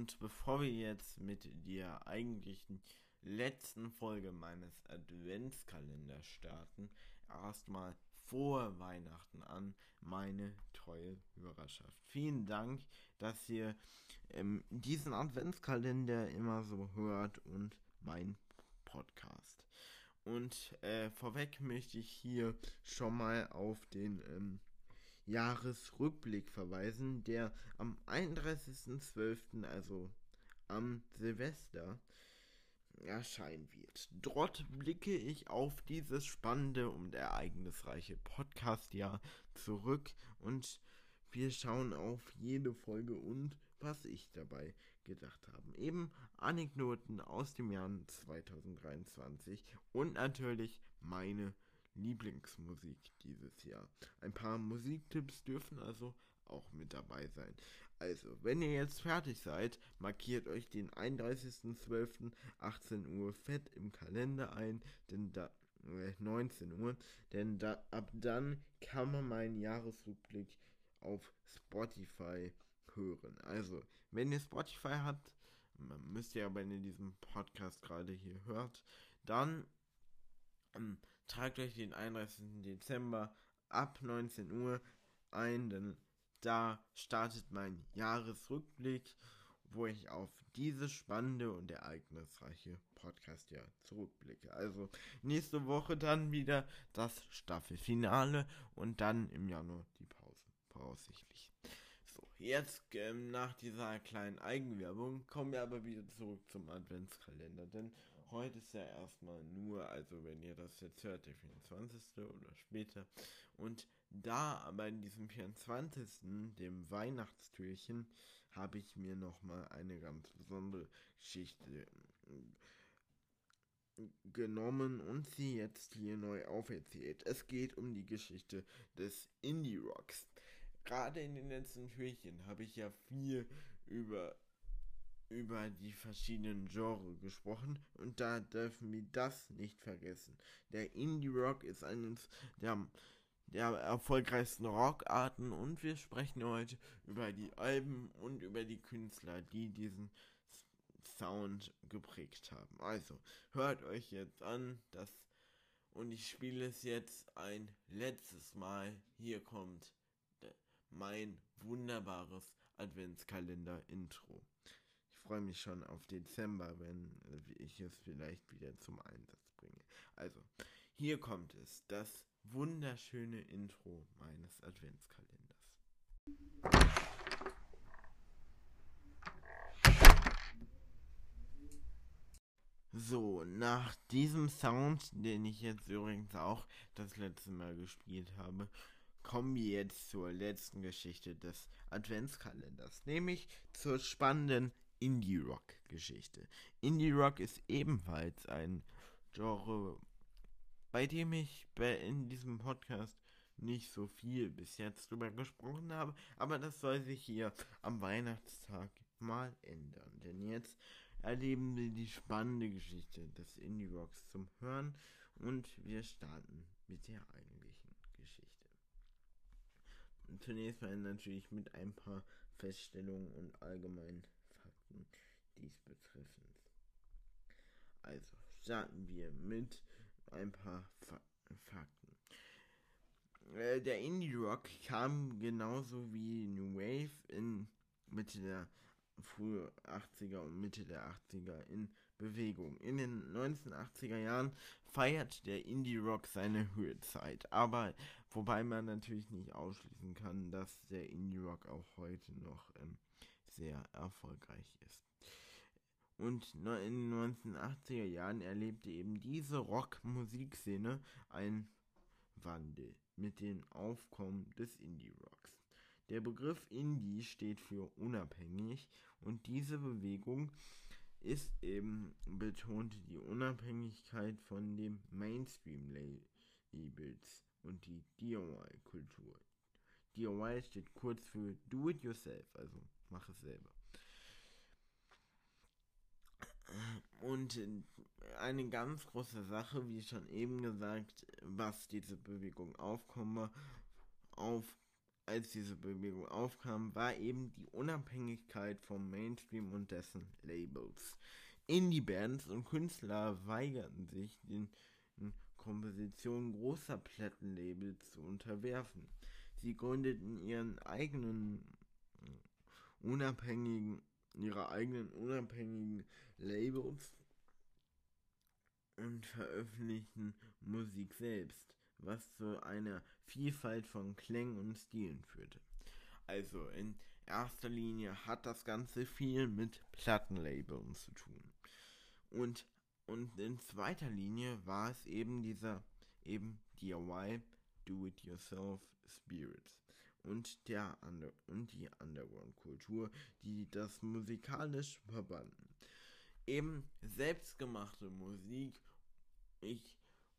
Und bevor wir jetzt mit der eigentlichen letzten Folge meines Adventskalenders starten, erstmal vor Weihnachten an meine treue Hörerschaft. Vielen Dank, dass ihr ähm, diesen Adventskalender immer so hört und mein Podcast. Und äh, vorweg möchte ich hier schon mal auf den ähm, Jahresrückblick verweisen, der am 31.12., also am Silvester, erscheinen wird. Dort blicke ich auf dieses spannende und ereignisreiche Podcast-Jahr zurück und wir schauen auf jede Folge und was ich dabei gedacht habe. Eben Anekdoten aus dem Jahr 2023 und natürlich meine Lieblingsmusik dieses Jahr. Ein paar Musiktipps dürfen also auch mit dabei sein. Also, wenn ihr jetzt fertig seid, markiert euch den 31.12. 18 Uhr fett im Kalender ein, denn da äh, 19 Uhr, denn da ab dann kann man meinen Jahresrückblick auf Spotify hören. Also, wenn ihr Spotify habt, müsst ihr aber, wenn ihr diesen Podcast gerade hier hört, dann ähm, tragt euch den 31. Dezember ab 19 Uhr ein, denn da startet mein Jahresrückblick, wo ich auf dieses spannende und ereignisreiche Podcast-Jahr zurückblicke. Also nächste Woche dann wieder das Staffelfinale und dann im Januar die Pause, voraussichtlich. So, jetzt ähm, nach dieser kleinen Eigenwerbung kommen wir aber wieder zurück zum Adventskalender, denn heute ist ja erstmal nur, also wenn ihr das jetzt hört, der 24. oder später. Und da aber in diesem 24. dem Weihnachtstürchen, habe ich mir nochmal eine ganz besondere Geschichte äh, genommen und sie jetzt hier neu auferzählt. Es geht um die Geschichte des Indie Rocks. Gerade in den letzten Türchen habe ich ja viel über über die verschiedenen Genres gesprochen und da dürfen wir das nicht vergessen. Der Indie Rock ist eines der, der erfolgreichsten Rockarten und wir sprechen heute über die Alben und über die Künstler, die diesen Sound geprägt haben. Also hört euch jetzt an, das und ich spiele es jetzt ein letztes Mal. Hier kommt mein wunderbares Adventskalender-Intro freue mich schon auf Dezember, wenn ich es vielleicht wieder zum Einsatz bringe. Also, hier kommt es, das wunderschöne Intro meines Adventskalenders. So, nach diesem Sound, den ich jetzt übrigens auch das letzte Mal gespielt habe, kommen wir jetzt zur letzten Geschichte des Adventskalenders, nämlich zur spannenden Indie-Rock-Geschichte. Indie-Rock ist ebenfalls ein Genre, bei dem ich in diesem Podcast nicht so viel bis jetzt drüber gesprochen habe, aber das soll sich hier am Weihnachtstag mal ändern. Denn jetzt erleben wir die spannende Geschichte des Indie-Rocks zum Hören und wir starten mit der eigentlichen Geschichte. Zunächst mal natürlich mit ein paar Feststellungen und allgemeinen Fakten dies betreffend. Also starten wir mit ein paar Fa Fakten. äh, der Indie-Rock kam genauso wie New Wave in Mitte der frühe 80er und Mitte der 80er in Bewegung. In den 1980er Jahren feiert der Indie-Rock seine Höhezeit, aber wobei man natürlich nicht ausschließen kann, dass der Indie-Rock auch heute noch ähm, sehr erfolgreich ist. Und in den 1980er Jahren erlebte eben diese Rock-Musikszene einen Wandel mit dem Aufkommen des Indie-Rocks. Der Begriff Indie steht für unabhängig und diese Bewegung ist eben betont die Unabhängigkeit von dem Mainstream-Labels und die DIY-Kultur. DIY steht kurz für Do It Yourself, also mach es selber. Und eine ganz große Sache, wie schon eben gesagt, was diese Bewegung aufkomme, auf, als diese Bewegung aufkam, war eben die Unabhängigkeit vom Mainstream und dessen Labels. Indie-Bands und Künstler weigerten sich, den Kompositionen großer Plattenlabels zu unterwerfen. Sie gründeten ihren eigenen unabhängigen, ihre eigenen unabhängigen Labels und veröffentlichten Musik selbst, was zu einer Vielfalt von Klängen und Stilen führte. Also in erster Linie hat das Ganze viel mit Plattenlabeln zu tun. Und, und in zweiter Linie war es eben dieser eben DIY, Do-It-Yourself Spirit und, der Under und die Underground-Kultur, die das musikalisch verbanden. Eben selbstgemachte Musik, ich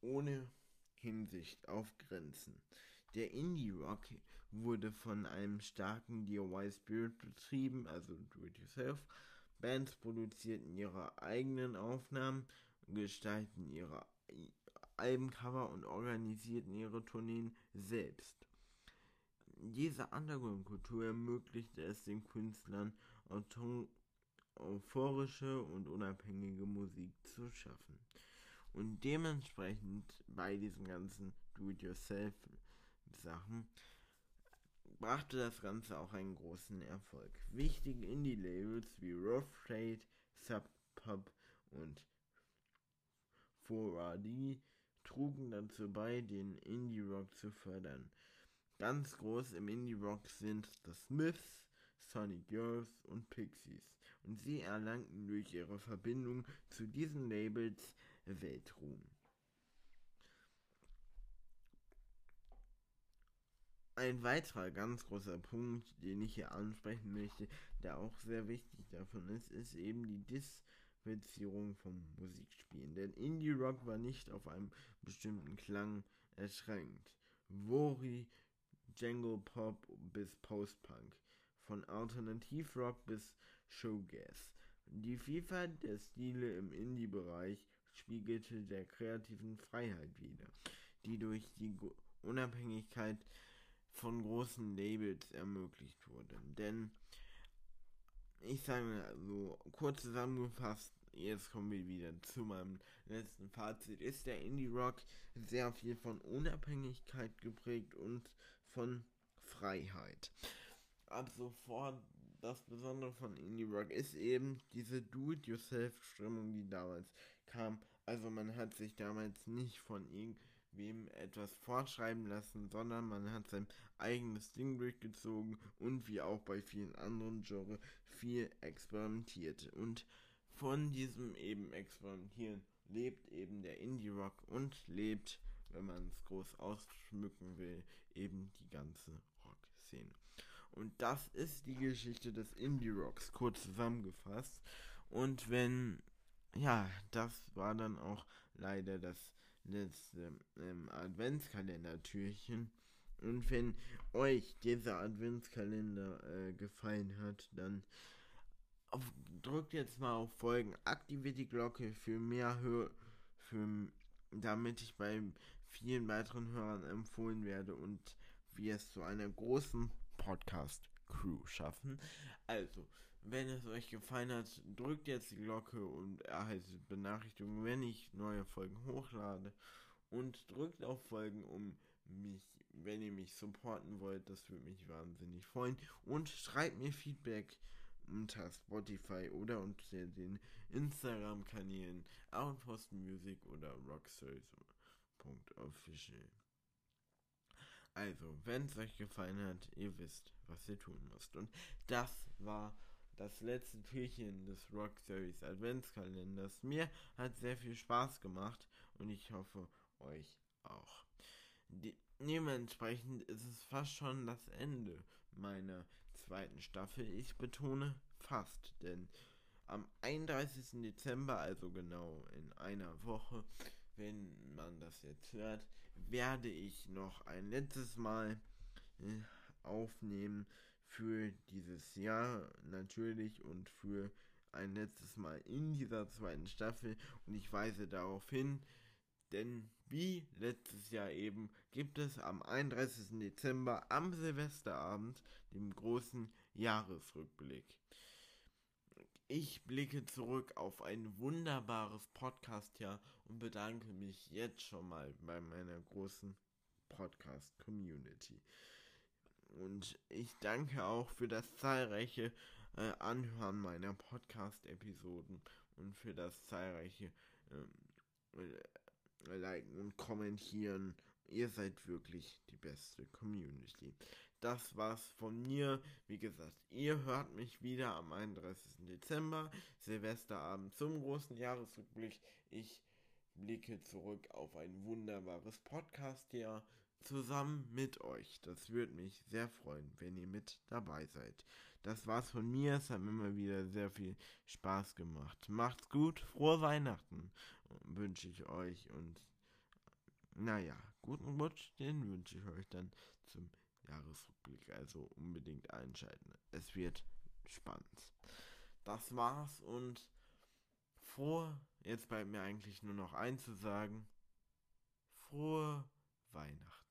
ohne Hinsicht auf Grenzen. Der Indie-Rock wurde von einem starken DIY-Spirit betrieben, also Do-It-Yourself. Bands produzierten ihre eigenen Aufnahmen, gestalten ihre Albencover und organisierten ihre Tourneen selbst. Diese Underground-Kultur ermöglichte es den Künstlern, euphorische und unabhängige Musik zu schaffen. Und dementsprechend bei diesen ganzen Do-it-yourself-Sachen brachte das Ganze auch einen großen Erfolg. Wichtige Indie-Labels wie Rough Trade, Sub Pop und 4RD trugen dazu bei, den Indie-Rock zu fördern. Ganz groß im Indie-Rock sind The Smiths, Sonic Girls und Pixies. Und sie erlangten durch ihre Verbindung zu diesen Labels Weltruhm. Ein weiterer ganz großer Punkt, den ich hier ansprechen möchte, der auch sehr wichtig davon ist, ist eben die Diversifizierung vom Musikspielen. Denn Indie Rock war nicht auf einem bestimmten Klang erschränkt. Wori Jangle Pop bis Post-Punk, von Alternativrock bis Showgas. Die Vielfalt der Stile im Indie-Bereich spiegelte der kreativen Freiheit wider, die durch die Unabhängigkeit von großen Labels ermöglicht wurde. Denn ich sage mal so kurz zusammengefasst, jetzt kommen wir wieder zu meinem letzten Fazit, ist der Indie-Rock sehr viel von Unabhängigkeit geprägt und von Freiheit. Ab sofort das Besondere von Indie Rock ist eben diese Do-it-yourself-Stimmung, die damals kam. Also man hat sich damals nicht von irgendwem etwas vorschreiben lassen, sondern man hat sein eigenes Ding durchgezogen und wie auch bei vielen anderen Genres viel experimentiert. Und von diesem eben Experimentieren lebt eben der Indie Rock und lebt wenn man es groß ausschmücken will, eben die ganze Rock-Szene. Und das ist die Geschichte des Indie-Rocks, kurz zusammengefasst. Und wenn, ja, das war dann auch leider das letzte ähm, Adventskalender-Türchen. Und wenn euch dieser Adventskalender äh, gefallen hat, dann auf, drückt jetzt mal auf Folgen, aktiviert die Glocke für mehr Hör, für damit ich beim vielen weiteren Hörern empfohlen werde und wir es zu einer großen Podcast-Crew schaffen. Also, wenn es euch gefallen hat, drückt jetzt die Glocke und erhaltet Benachrichtigungen, wenn ich neue Folgen hochlade. Und drückt auf Folgen, um mich, wenn ihr mich supporten wollt, das würde mich wahnsinnig freuen. Und schreibt mir Feedback unter Spotify oder unter den Instagram-Kanälen Outpost Music oder rocksource.official. Also, wenn es euch gefallen hat, ihr wisst, was ihr tun müsst. Und das war das letzte Türchen des Rock Series Adventskalenders. Mir hat sehr viel Spaß gemacht und ich hoffe euch auch. Die, dementsprechend ist es fast schon das Ende meiner zweiten Staffel. Ich betone fast, denn am 31. Dezember, also genau in einer Woche, wenn man das jetzt hört, werde ich noch ein letztes Mal äh, aufnehmen für dieses Jahr natürlich und für ein letztes Mal in dieser zweiten Staffel und ich weise darauf hin, denn wie letztes Jahr eben gibt es am 31. Dezember am Silvesterabend den großen Jahresrückblick. Ich blicke zurück auf ein wunderbares Podcast-Jahr und bedanke mich jetzt schon mal bei meiner großen Podcast-Community. Und ich danke auch für das zahlreiche äh, Anhören meiner Podcast-Episoden und für das zahlreiche äh, Liken und Kommentieren. Ihr seid wirklich die beste Community. Das war's von mir. Wie gesagt, ihr hört mich wieder am 31. Dezember, Silvesterabend zum großen Jahresrückblick. Ich blicke zurück auf ein wunderbares Podcast-Jahr zusammen mit euch. Das würde mich sehr freuen, wenn ihr mit dabei seid. Das war's von mir. Es hat mir immer wieder sehr viel Spaß gemacht. Macht's gut, frohe Weihnachten wünsche ich euch und naja, guten Rutsch, den wünsche ich euch dann zum Jahresrückblick. Also unbedingt einschalten. Es wird spannend. Das war's und vor, jetzt bleibt mir eigentlich nur noch einzusagen, frohe Weihnachten.